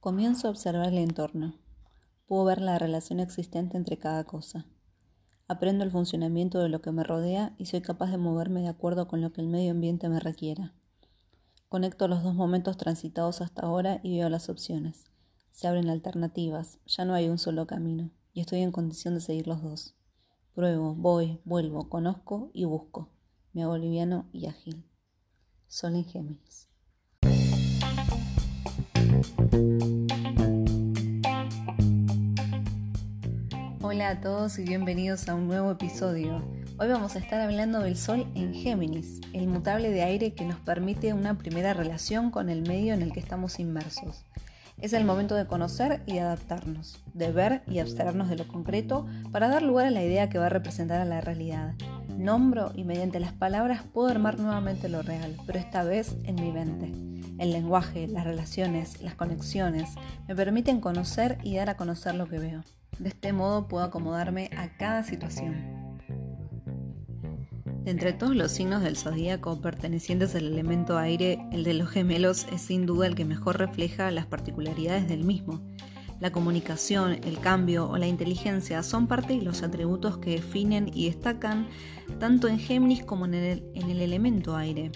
Comienzo a observar el entorno. Puedo ver la relación existente entre cada cosa. Aprendo el funcionamiento de lo que me rodea y soy capaz de moverme de acuerdo con lo que el medio ambiente me requiera. Conecto los dos momentos transitados hasta ahora y veo las opciones. Se abren alternativas, ya no hay un solo camino, y estoy en condición de seguir los dos. Pruebo, voy, vuelvo, conozco y busco. Me hago liviano y ágil. Sol en Géminis. Hola a todos y bienvenidos a un nuevo episodio. Hoy vamos a estar hablando del Sol en Géminis, el mutable de aire que nos permite una primera relación con el medio en el que estamos inmersos. Es el momento de conocer y adaptarnos, de ver y abstraernos de lo concreto para dar lugar a la idea que va a representar a la realidad. Nombro y mediante las palabras puedo armar nuevamente lo real, pero esta vez en mi mente. El lenguaje, las relaciones, las conexiones me permiten conocer y dar a conocer lo que veo. De este modo puedo acomodarme a cada situación. De entre todos los signos del zodíaco pertenecientes al elemento aire, el de los gemelos es sin duda el que mejor refleja las particularidades del mismo. La comunicación, el cambio o la inteligencia son parte de los atributos que definen y destacan tanto en Géminis como en el, en el elemento aire.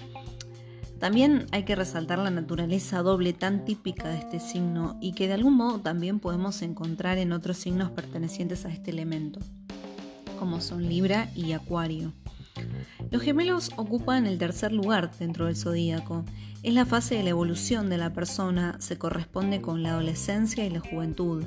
También hay que resaltar la naturaleza doble tan típica de este signo y que de algún modo también podemos encontrar en otros signos pertenecientes a este elemento, como son Libra y Acuario. Los gemelos ocupan el tercer lugar dentro del zodíaco. Es la fase de la evolución de la persona, se corresponde con la adolescencia y la juventud.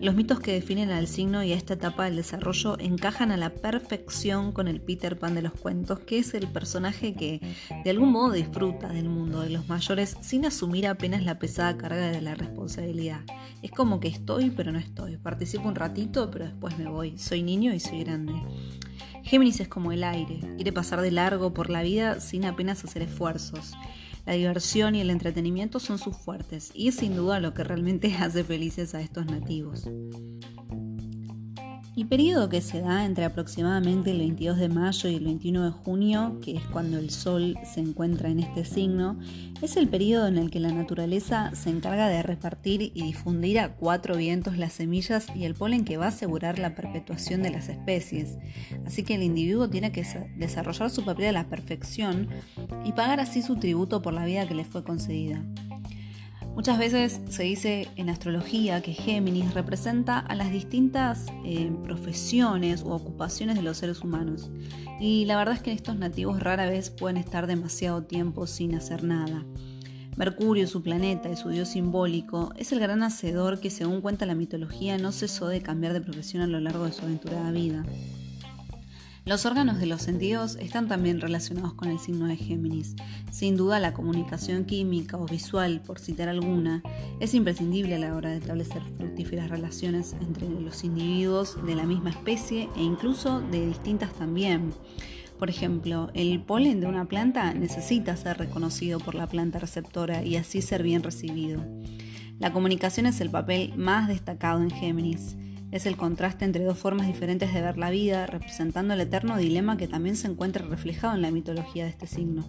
Los mitos que definen al signo y a esta etapa del desarrollo encajan a la perfección con el Peter Pan de los cuentos, que es el personaje que de algún modo disfruta del mundo de los mayores sin asumir apenas la pesada carga de la responsabilidad. Es como que estoy pero no estoy, participo un ratito pero después me voy, soy niño y soy grande. Géminis es como el aire, quiere pasar de largo por la vida sin apenas hacer esfuerzos. La diversión y el entretenimiento son sus fuertes y sin duda lo que realmente hace felices a estos nativos. El periodo que se da entre aproximadamente el 22 de mayo y el 21 de junio, que es cuando el Sol se encuentra en este signo, es el periodo en el que la naturaleza se encarga de repartir y difundir a cuatro vientos las semillas y el polen que va a asegurar la perpetuación de las especies. Así que el individuo tiene que desarrollar su papel a la perfección y pagar así su tributo por la vida que le fue concedida. Muchas veces se dice en astrología que Géminis representa a las distintas eh, profesiones o ocupaciones de los seres humanos. Y la verdad es que estos nativos rara vez pueden estar demasiado tiempo sin hacer nada. Mercurio, su planeta y su dios simbólico, es el gran hacedor que según cuenta la mitología no cesó de cambiar de profesión a lo largo de su aventurada vida. Los órganos de los sentidos están también relacionados con el signo de Géminis. Sin duda la comunicación química o visual, por citar alguna, es imprescindible a la hora de establecer fructíferas relaciones entre los individuos de la misma especie e incluso de distintas también. Por ejemplo, el polen de una planta necesita ser reconocido por la planta receptora y así ser bien recibido. La comunicación es el papel más destacado en Géminis. Es el contraste entre dos formas diferentes de ver la vida, representando el eterno dilema que también se encuentra reflejado en la mitología de este signo.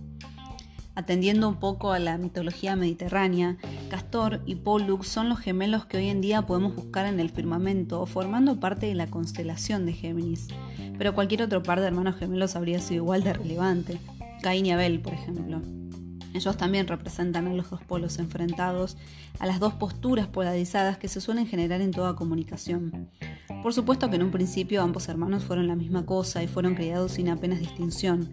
Atendiendo un poco a la mitología mediterránea, Castor y Pollux son los gemelos que hoy en día podemos buscar en el firmamento, formando parte de la constelación de Géminis. Pero cualquier otro par de hermanos gemelos habría sido igual de relevante, Caín y Abel, por ejemplo. Ellos también representan a los dos polos enfrentados, a las dos posturas polarizadas que se suelen generar en toda comunicación. Por supuesto que en un principio ambos hermanos fueron la misma cosa y fueron criados sin apenas distinción,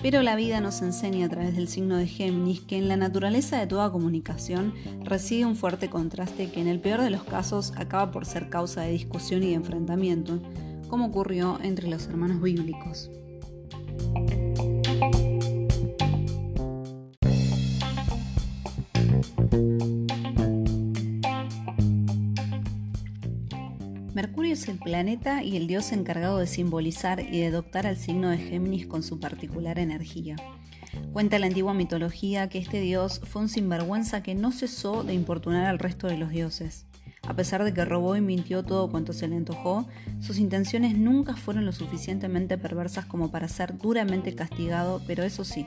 pero la vida nos enseña a través del signo de Géminis que en la naturaleza de toda comunicación reside un fuerte contraste que en el peor de los casos acaba por ser causa de discusión y de enfrentamiento, como ocurrió entre los hermanos bíblicos. Es el planeta y el dios encargado de simbolizar y de adoptar al signo de Géminis con su particular energía. Cuenta la antigua mitología que este dios fue un sinvergüenza que no cesó de importunar al resto de los dioses. A pesar de que robó y mintió todo cuanto se le antojó, sus intenciones nunca fueron lo suficientemente perversas como para ser duramente castigado, pero eso sí,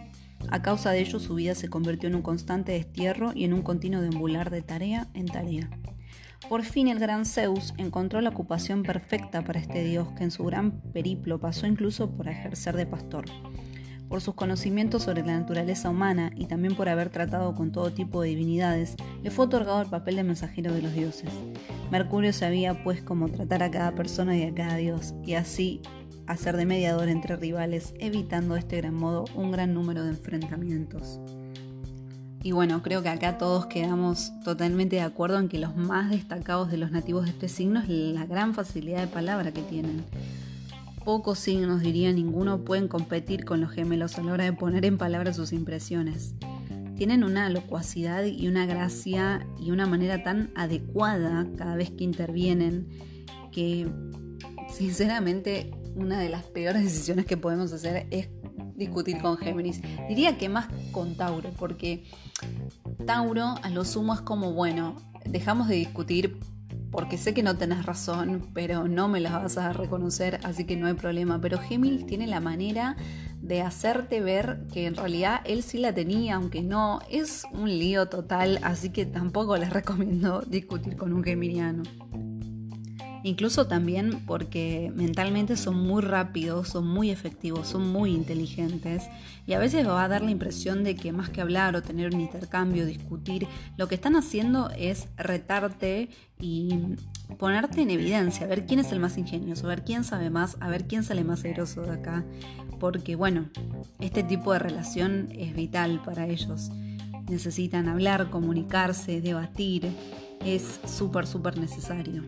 a causa de ello su vida se convirtió en un constante destierro y en un continuo deambular de tarea en tarea. Por fin el gran Zeus encontró la ocupación perfecta para este dios que en su gran periplo pasó incluso por ejercer de pastor. Por sus conocimientos sobre la naturaleza humana y también por haber tratado con todo tipo de divinidades, le fue otorgado el papel de mensajero de los dioses. Mercurio sabía pues cómo tratar a cada persona y a cada dios, y así hacer de mediador entre rivales, evitando de este gran modo un gran número de enfrentamientos. Y bueno, creo que acá todos quedamos totalmente de acuerdo en que los más destacados de los nativos de este signo es la gran facilidad de palabra que tienen. Pocos signos, diría ninguno, pueden competir con los gemelos a la hora de poner en palabras sus impresiones. Tienen una locuacidad y una gracia y una manera tan adecuada cada vez que intervienen que sinceramente una de las peores decisiones que podemos hacer es discutir con Géminis. Diría que más con Tauro, porque Tauro a lo sumo es como, bueno, dejamos de discutir porque sé que no tenés razón, pero no me las vas a reconocer, así que no hay problema. Pero Géminis tiene la manera de hacerte ver que en realidad él sí la tenía, aunque no. Es un lío total, así que tampoco les recomiendo discutir con un geminiano. Incluso también porque mentalmente son muy rápidos, son muy efectivos, son muy inteligentes y a veces va a dar la impresión de que más que hablar o tener un intercambio, discutir, lo que están haciendo es retarte y ponerte en evidencia, a ver quién es el más ingenioso, a ver quién sabe más, a ver quién sale más airoso de acá, porque bueno, este tipo de relación es vital para ellos. Necesitan hablar, comunicarse, debatir, es súper, súper necesario.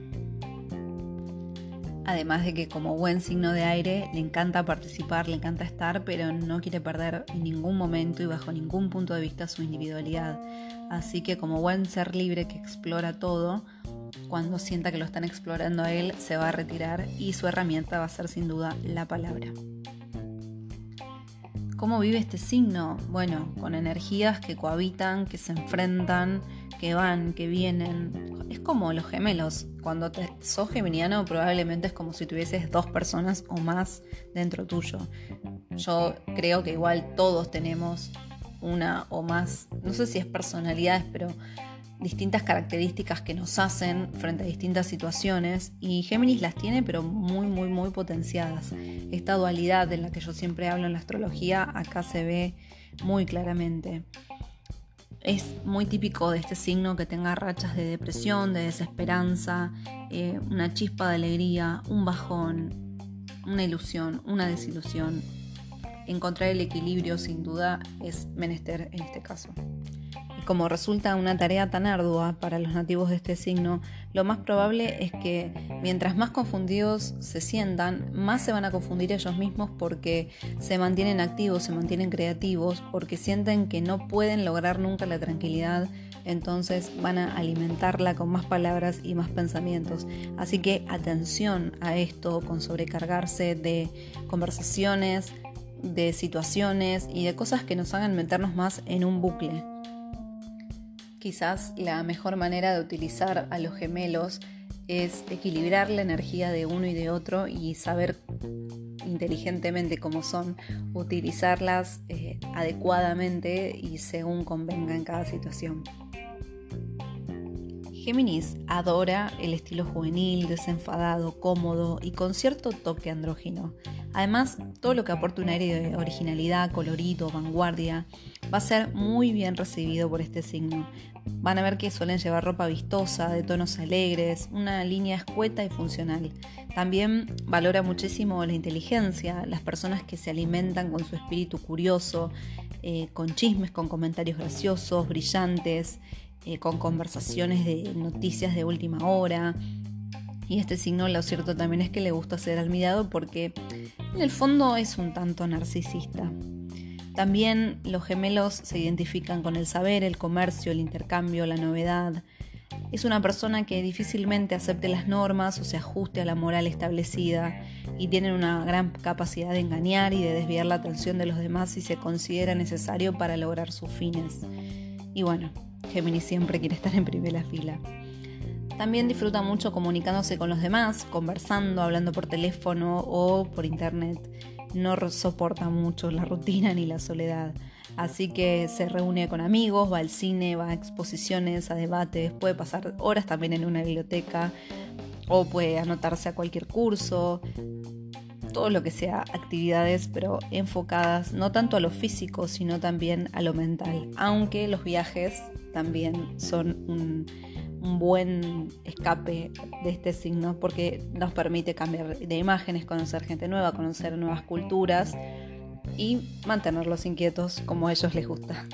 Además de que como buen signo de aire le encanta participar, le encanta estar, pero no quiere perder en ningún momento y bajo ningún punto de vista su individualidad. Así que como buen ser libre que explora todo, cuando sienta que lo están explorando a él, se va a retirar y su herramienta va a ser sin duda la palabra. ¿Cómo vive este signo? Bueno, con energías que cohabitan, que se enfrentan, que van, que vienen. Es como los gemelos. Cuando te, sos geminiano probablemente es como si tuvieses dos personas o más dentro tuyo. Yo creo que igual todos tenemos una o más, no sé si es personalidades, pero distintas características que nos hacen frente a distintas situaciones y Géminis las tiene pero muy muy muy potenciadas. Esta dualidad de la que yo siempre hablo en la astrología acá se ve muy claramente. Es muy típico de este signo que tenga rachas de depresión, de desesperanza, eh, una chispa de alegría, un bajón, una ilusión, una desilusión. Encontrar el equilibrio sin duda es menester en este caso como resulta una tarea tan ardua para los nativos de este signo, lo más probable es que mientras más confundidos se sientan, más se van a confundir ellos mismos porque se mantienen activos, se mantienen creativos, porque sienten que no pueden lograr nunca la tranquilidad, entonces van a alimentarla con más palabras y más pensamientos. Así que atención a esto con sobrecargarse de conversaciones, de situaciones y de cosas que nos hagan meternos más en un bucle. Quizás la mejor manera de utilizar a los gemelos es equilibrar la energía de uno y de otro y saber inteligentemente cómo son, utilizarlas eh, adecuadamente y según convenga en cada situación. Géminis adora el estilo juvenil, desenfadado, cómodo y con cierto toque andrógino. Además, todo lo que aporte un aire de originalidad, colorido, vanguardia, va a ser muy bien recibido por este signo. Van a ver que suelen llevar ropa vistosa, de tonos alegres, una línea escueta y funcional. También valora muchísimo la inteligencia, las personas que se alimentan con su espíritu curioso, eh, con chismes, con comentarios graciosos, brillantes, eh, con conversaciones de noticias de última hora. Y este signo lo cierto también es que le gusta ser admirado porque en el fondo es un tanto narcisista. También los gemelos se identifican con el saber, el comercio, el intercambio, la novedad. Es una persona que difícilmente acepte las normas o se ajuste a la moral establecida y tienen una gran capacidad de engañar y de desviar la atención de los demás si se considera necesario para lograr sus fines. Y bueno, Géminis siempre quiere estar en primera fila. También disfruta mucho comunicándose con los demás, conversando, hablando por teléfono o por internet. No soporta mucho la rutina ni la soledad. Así que se reúne con amigos, va al cine, va a exposiciones, a debates, puede pasar horas también en una biblioteca o puede anotarse a cualquier curso, todo lo que sea actividades, pero enfocadas no tanto a lo físico, sino también a lo mental. Aunque los viajes también son un, buen escape de este signo porque nos permite cambiar de imágenes, conocer gente nueva, conocer nuevas culturas y mantenerlos inquietos como a ellos les gusta.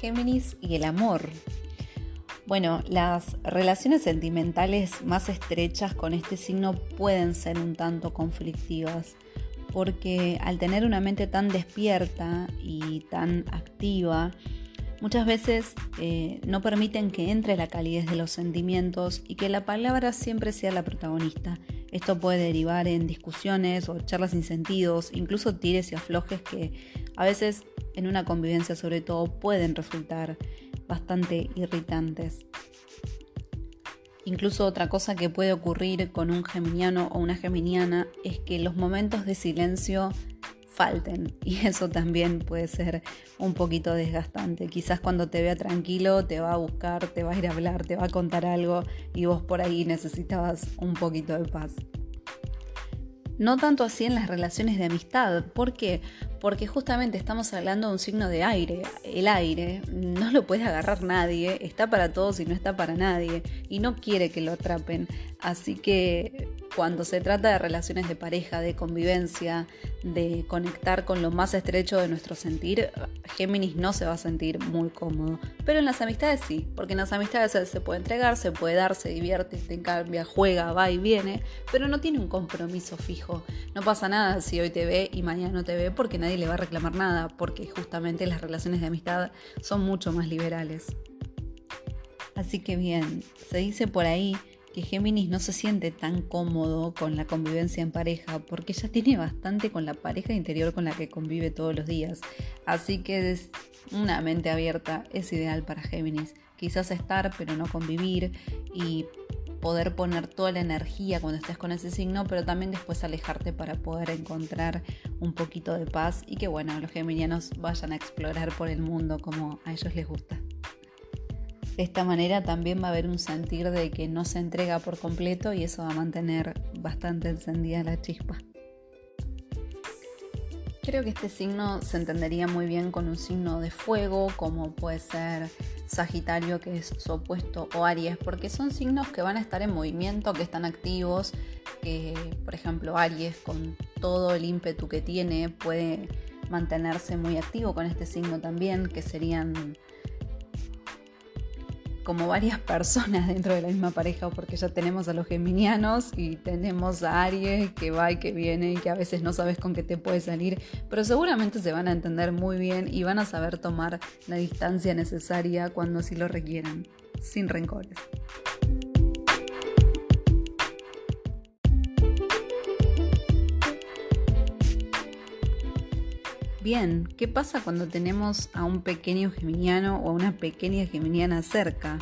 Géminis y el amor. Bueno, las relaciones sentimentales más estrechas con este signo pueden ser un tanto conflictivas, porque al tener una mente tan despierta y tan activa, muchas veces eh, no permiten que entre la calidez de los sentimientos y que la palabra siempre sea la protagonista. Esto puede derivar en discusiones o charlas sin sentidos, incluso tires y aflojes que a veces en una convivencia sobre todo pueden resultar bastante irritantes. Incluso otra cosa que puede ocurrir con un geminiano o una geminiana es que los momentos de silencio falten y eso también puede ser un poquito desgastante. Quizás cuando te vea tranquilo te va a buscar, te va a ir a hablar, te va a contar algo y vos por ahí necesitabas un poquito de paz. No tanto así en las relaciones de amistad. ¿Por qué? Porque justamente estamos hablando de un signo de aire. El aire no lo puede agarrar nadie, está para todos y no está para nadie. Y no quiere que lo atrapen. Así que cuando se trata de relaciones de pareja, de convivencia, de conectar con lo más estrecho de nuestro sentir, Géminis no se va a sentir muy cómodo. Pero en las amistades sí, porque en las amistades se puede entregar, se puede dar, se divierte, se cambia, juega, va y viene, pero no tiene un compromiso fijo. No pasa nada si hoy te ve y mañana no te ve porque nadie le va a reclamar nada, porque justamente las relaciones de amistad son mucho más liberales. Así que bien, se dice por ahí que Géminis no se siente tan cómodo con la convivencia en pareja porque ya tiene bastante con la pareja interior con la que convive todos los días. Así que es una mente abierta es ideal para Géminis. Quizás estar pero no convivir y poder poner toda la energía cuando estés con ese signo, pero también después alejarte para poder encontrar un poquito de paz y que bueno, los geminianos vayan a explorar por el mundo como a ellos les gusta. De esta manera también va a haber un sentir de que no se entrega por completo y eso va a mantener bastante encendida la chispa. Creo que este signo se entendería muy bien con un signo de fuego, como puede ser Sagitario, que es su opuesto, o Aries, porque son signos que van a estar en movimiento, que están activos, que por ejemplo Aries con todo el ímpetu que tiene puede mantenerse muy activo con este signo también, que serían como varias personas dentro de la misma pareja, porque ya tenemos a los geminianos y tenemos a Aries que va y que viene y que a veces no sabes con qué te puede salir, pero seguramente se van a entender muy bien y van a saber tomar la distancia necesaria cuando sí lo requieran, sin rencores. ¿Qué pasa cuando tenemos a un pequeño geminiano o a una pequeña geminiana cerca?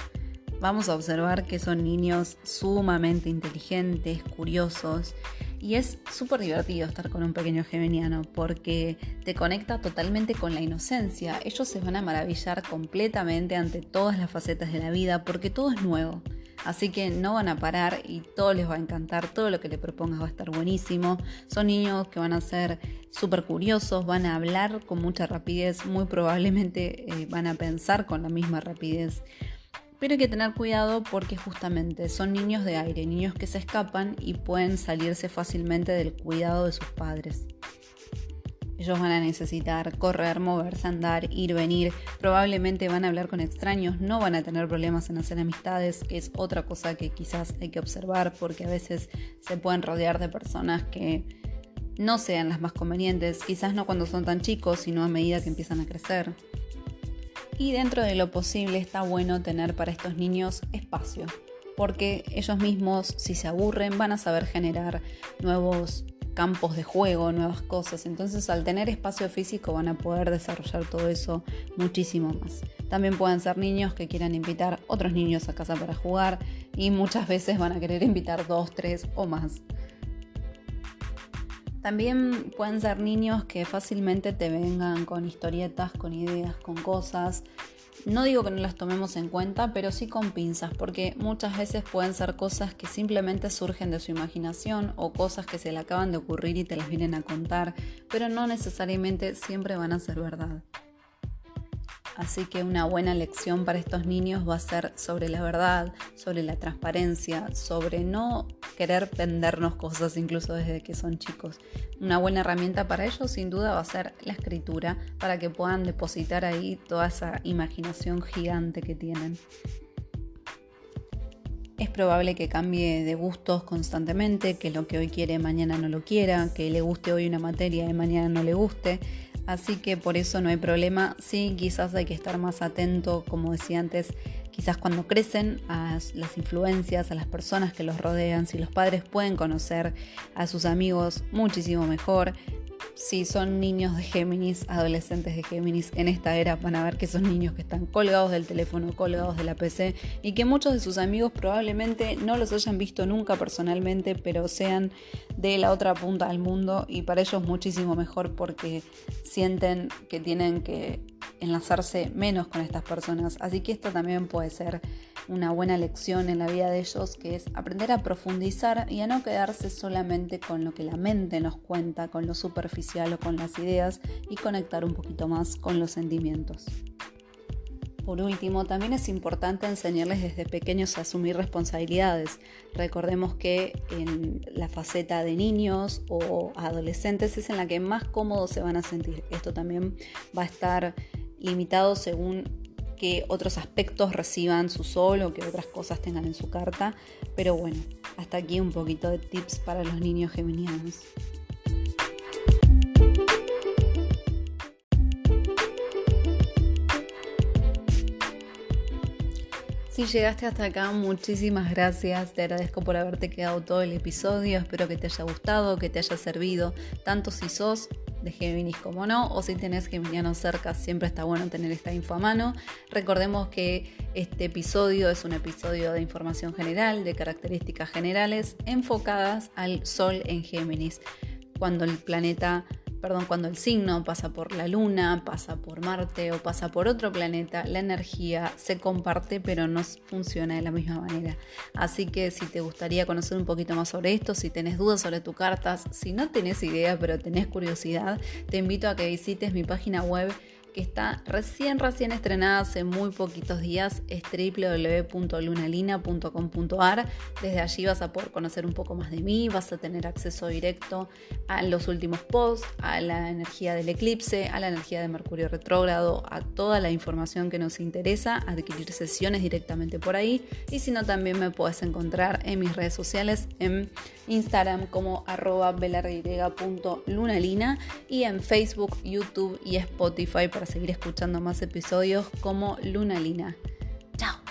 Vamos a observar que son niños sumamente inteligentes, curiosos, y es súper divertido estar con un pequeño geminiano porque te conecta totalmente con la inocencia. Ellos se van a maravillar completamente ante todas las facetas de la vida porque todo es nuevo. Así que no van a parar y todo les va a encantar, todo lo que le propongas va a estar buenísimo. Son niños que van a ser súper curiosos, van a hablar con mucha rapidez, muy probablemente eh, van a pensar con la misma rapidez. Pero hay que tener cuidado porque justamente son niños de aire, niños que se escapan y pueden salirse fácilmente del cuidado de sus padres. Ellos van a necesitar correr, moverse, andar, ir, venir. Probablemente van a hablar con extraños, no van a tener problemas en hacer amistades, que es otra cosa que quizás hay que observar porque a veces se pueden rodear de personas que no sean las más convenientes, quizás no cuando son tan chicos, sino a medida que empiezan a crecer. Y dentro de lo posible está bueno tener para estos niños espacio, porque ellos mismos, si se aburren, van a saber generar nuevos campos de juego, nuevas cosas. Entonces al tener espacio físico van a poder desarrollar todo eso muchísimo más. También pueden ser niños que quieran invitar otros niños a casa para jugar y muchas veces van a querer invitar dos, tres o más. También pueden ser niños que fácilmente te vengan con historietas, con ideas, con cosas. No digo que no las tomemos en cuenta, pero sí con pinzas, porque muchas veces pueden ser cosas que simplemente surgen de su imaginación o cosas que se le acaban de ocurrir y te las vienen a contar, pero no necesariamente siempre van a ser verdad. Así que una buena lección para estos niños va a ser sobre la verdad, sobre la transparencia, sobre no querer vendernos cosas incluso desde que son chicos. Una buena herramienta para ellos sin duda va a ser la escritura para que puedan depositar ahí toda esa imaginación gigante que tienen. Es probable que cambie de gustos constantemente, que lo que hoy quiere mañana no lo quiera, que le guste hoy una materia y mañana no le guste. Así que por eso no hay problema. Sí, quizás hay que estar más atento, como decía antes, quizás cuando crecen a las influencias, a las personas que los rodean, si los padres pueden conocer a sus amigos muchísimo mejor, si son niños de Géminis, adolescentes de Géminis, en esta era van a ver que son niños que están colgados del teléfono, colgados de la PC y que muchos de sus amigos probablemente no los hayan visto nunca personalmente, pero sean de la otra punta del mundo y para ellos muchísimo mejor porque sienten que tienen que enlazarse menos con estas personas. Así que esto también puede ser una buena lección en la vida de ellos, que es aprender a profundizar y a no quedarse solamente con lo que la mente nos cuenta, con lo superficial o con las ideas, y conectar un poquito más con los sentimientos. Por último, también es importante enseñarles desde pequeños a asumir responsabilidades. Recordemos que en la faceta de niños o adolescentes es en la que más cómodos se van a sentir. Esto también va a estar limitado según que otros aspectos reciban su sol o que otras cosas tengan en su carta. Pero bueno, hasta aquí un poquito de tips para los niños geminianos. Si llegaste hasta acá, muchísimas gracias. Te agradezco por haberte quedado todo el episodio. Espero que te haya gustado, que te haya servido, tanto si sos de Géminis como no, o si tenés Geminiano cerca, siempre está bueno tener esta info a mano. Recordemos que este episodio es un episodio de información general, de características generales enfocadas al Sol en Géminis, cuando el planeta perdón, cuando el signo pasa por la Luna, pasa por Marte o pasa por otro planeta, la energía se comparte pero no funciona de la misma manera. Así que si te gustaría conocer un poquito más sobre esto, si tenés dudas sobre tus cartas, si no tenés idea pero tenés curiosidad, te invito a que visites mi página web que está recién, recién estrenada hace muy poquitos días, es www.lunalina.com.ar. Desde allí vas a poder conocer un poco más de mí, vas a tener acceso directo a los últimos posts, a la energía del eclipse, a la energía de Mercurio retrógrado, a toda la información que nos interesa, adquirir sesiones directamente por ahí. Y si no, también me puedes encontrar en mis redes sociales, en Instagram como arroba lunalina y en Facebook, YouTube y Spotify seguir escuchando más episodios como Luna Lina. ¡Chao!